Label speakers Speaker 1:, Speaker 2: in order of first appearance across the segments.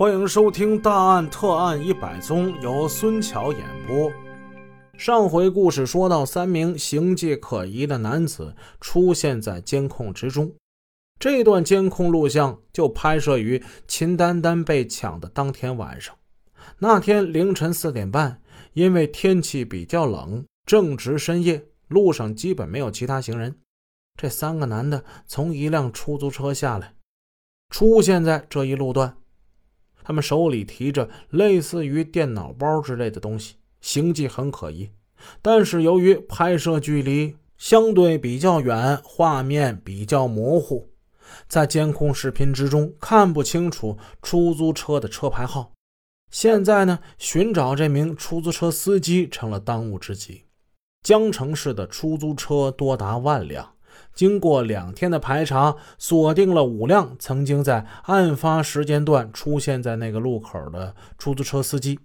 Speaker 1: 欢迎收听《大案特案一百宗》，由孙桥演播。上回故事说到，三名形迹可疑的男子出现在监控之中。这段监控录像就拍摄于秦丹丹被抢的当天晚上。那天凌晨四点半，因为天气比较冷，正值深夜，路上基本没有其他行人。这三个男的从一辆出租车下来，出现在这一路段。他们手里提着类似于电脑包之类的东西，形迹很可疑。但是由于拍摄距离相对比较远，画面比较模糊，在监控视频之中看不清楚出租车的车牌号。现在呢，寻找这名出租车司机成了当务之急。江城市的出租车多达万辆。经过两天的排查，锁定了五辆曾经在案发时间段出现在那个路口的出租车司机。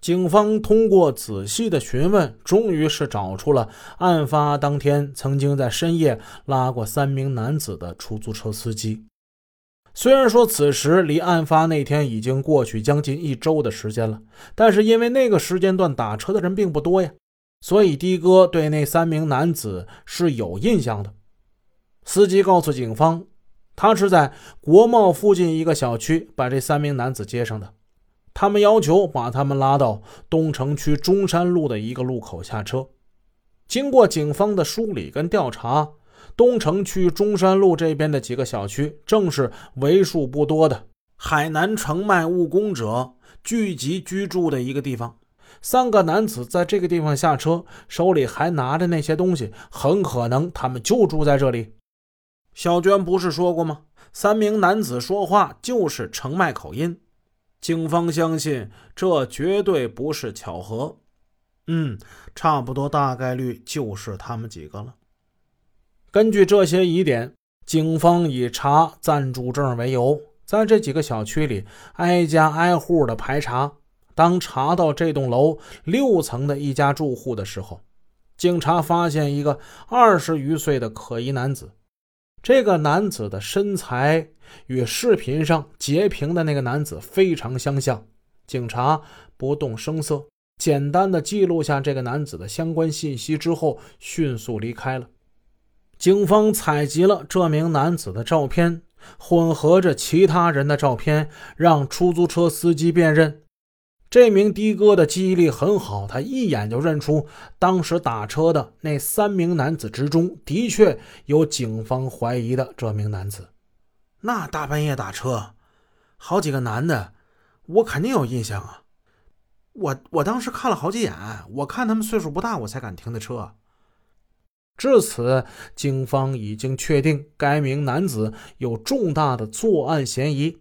Speaker 1: 警方通过仔细的询问，终于是找出了案发当天曾经在深夜拉过三名男子的出租车司机。虽然说此时离案发那天已经过去将近一周的时间了，但是因为那个时间段打车的人并不多呀。所以，的哥对那三名男子是有印象的。司机告诉警方，他是在国贸附近一个小区把这三名男子接上的。他们要求把他们拉到东城区中山路的一个路口下车。经过警方的梳理跟调查，东城区中山路这边的几个小区正是为数不多的海南城卖务工者聚集居住的一个地方。三个男子在这个地方下车，手里还拿着那些东西，很可能他们就住在这里。小娟不是说过吗？三名男子说话就是澄迈口音。警方相信这绝对不是巧合。嗯，差不多，大概率就是他们几个了。根据这些疑点，警方以查暂住证为由，在这几个小区里挨家挨户的排查。当查到这栋楼六层的一家住户的时候，警察发现一个二十余岁的可疑男子。这个男子的身材与视频上截屏的那个男子非常相像。警察不动声色，简单的记录下这个男子的相关信息之后，迅速离开了。警方采集了这名男子的照片，混合着其他人的照片，让出租车司机辨认。这名的哥的记忆力很好，他一眼就认出当时打车的那三名男子之中，的确有警方怀疑的这名男子。那大半夜打车，好几个男的，我肯定有印象啊！我我当时看了好几眼，我看他们岁数不大，我才敢停的车。至此，警方已经确定该名男子有重大的作案嫌疑。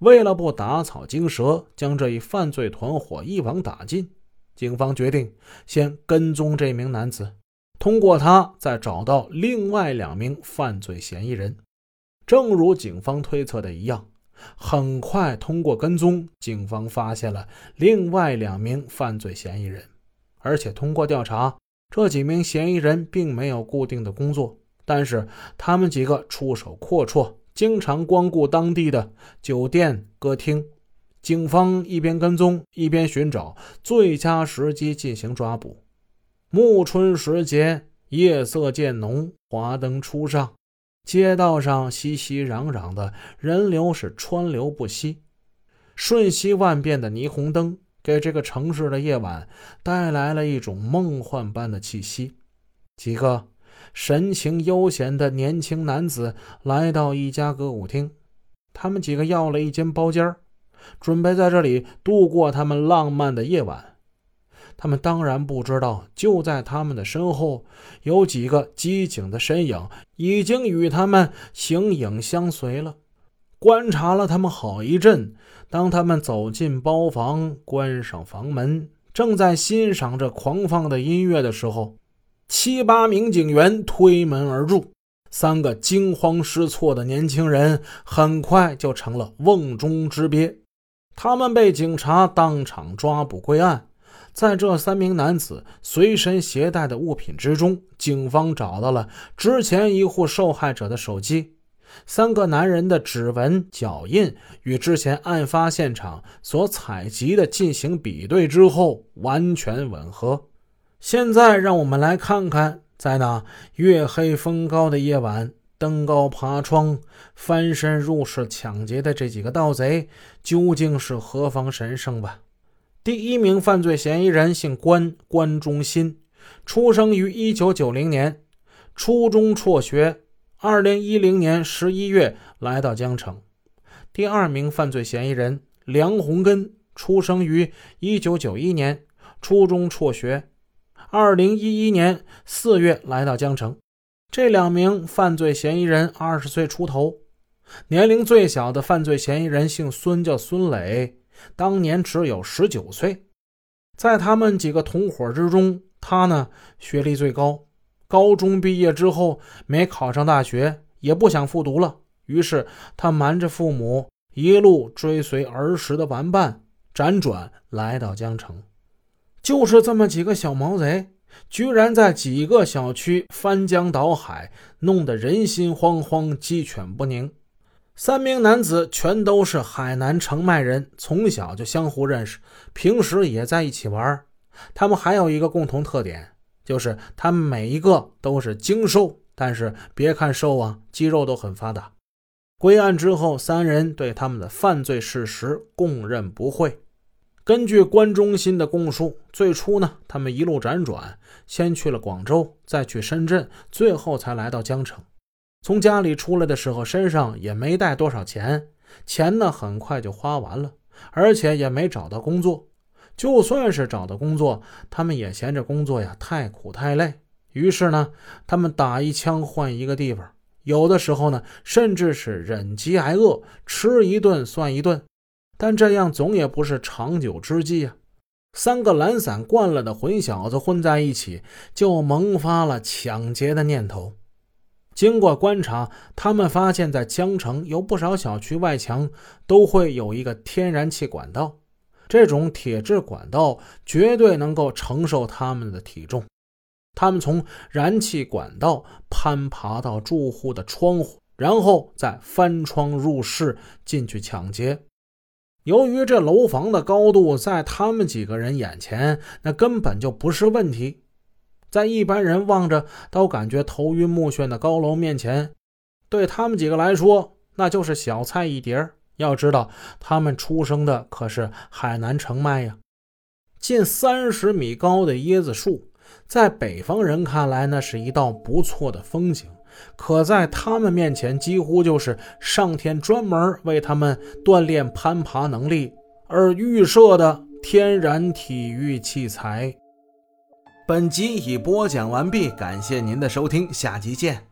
Speaker 1: 为了不打草惊蛇，将这一犯罪团伙一网打尽，警方决定先跟踪这名男子，通过他再找到另外两名犯罪嫌疑人。正如警方推测的一样，很快通过跟踪，警方发现了另外两名犯罪嫌疑人，而且通过调查，这几名嫌疑人并没有固定的工作，但是他们几个出手阔绰。经常光顾当地的酒店、歌厅，警方一边跟踪，一边寻找最佳时机进行抓捕。暮春时节，夜色渐浓，华灯初上，街道上熙熙攘攘的人流是川流不息。瞬息万变的霓虹灯给这个城市的夜晚带来了一种梦幻般的气息。几个。神情悠闲的年轻男子来到一家歌舞厅，他们几个要了一间包间准备在这里度过他们浪漫的夜晚。他们当然不知道，就在他们的身后，有几个机警的身影已经与他们形影相随了。观察了他们好一阵，当他们走进包房，关上房门，正在欣赏着狂放的音乐的时候。七八名警员推门而入，三个惊慌失措的年轻人很快就成了瓮中之鳖。他们被警察当场抓捕归案。在这三名男子随身携带的物品之中，警方找到了之前一户受害者的手机。三个男人的指纹、脚印与之前案发现场所采集的进行比对之后，完全吻合。现在，让我们来看看，在那月黑风高的夜晚，登高爬窗、翻身入室抢劫的这几个盗贼，究竟是何方神圣吧？第一名犯罪嫌疑人姓关，关忠新，出生于一九九零年，初中辍学。二零一零年十一月来到江城。第二名犯罪嫌疑人梁洪根出生于一九九一年，初中辍学。二零一一年四月来到江城。这两名犯罪嫌疑人二十岁出头。年龄最小的犯罪嫌疑人姓孙，叫孙磊，当年只有十九岁。在他们几个同伙之中，他呢学历最高。高中毕业之后没考上大学，也不想复读了。于是他瞒着父母，一路追随儿时的玩伴，辗转来到江城。就是这么几个小毛贼，居然在几个小区翻江倒海，弄得人心惶惶，鸡犬不宁。三名男子全都是海南澄迈人，从小就相互认识，平时也在一起玩。他们还有一个共同特点。就是他们每一个都是精瘦，但是别看瘦啊，肌肉都很发达。归案之后，三人对他们的犯罪事实供认不讳。根据关中心的供述，最初呢，他们一路辗转，先去了广州，再去深圳，最后才来到江城。从家里出来的时候，身上也没带多少钱，钱呢很快就花完了，而且也没找到工作。就算是找到工作，他们也嫌这工作呀太苦太累。于是呢，他们打一枪换一个地方，有的时候呢，甚至是忍饥挨饿，吃一顿算一顿。但这样总也不是长久之计啊。三个懒散惯了的混小子混在一起，就萌发了抢劫的念头。经过观察，他们发现，在江城有不少小区外墙都会有一个天然气管道。这种铁质管道绝对能够承受他们的体重。他们从燃气管道攀爬到住户的窗户，然后再翻窗入室进去抢劫。由于这楼房的高度在他们几个人眼前那根本就不是问题，在一般人望着都感觉头晕目眩的高楼面前，对他们几个来说那就是小菜一碟。要知道，他们出生的可是海南澄迈呀，近三十米高的椰子树，在北方人看来，那是一道不错的风景；可在他们面前，几乎就是上天专门为他们锻炼攀爬能力而预设的天然体育器材。本集已播讲完毕，感谢您的收听，下集见。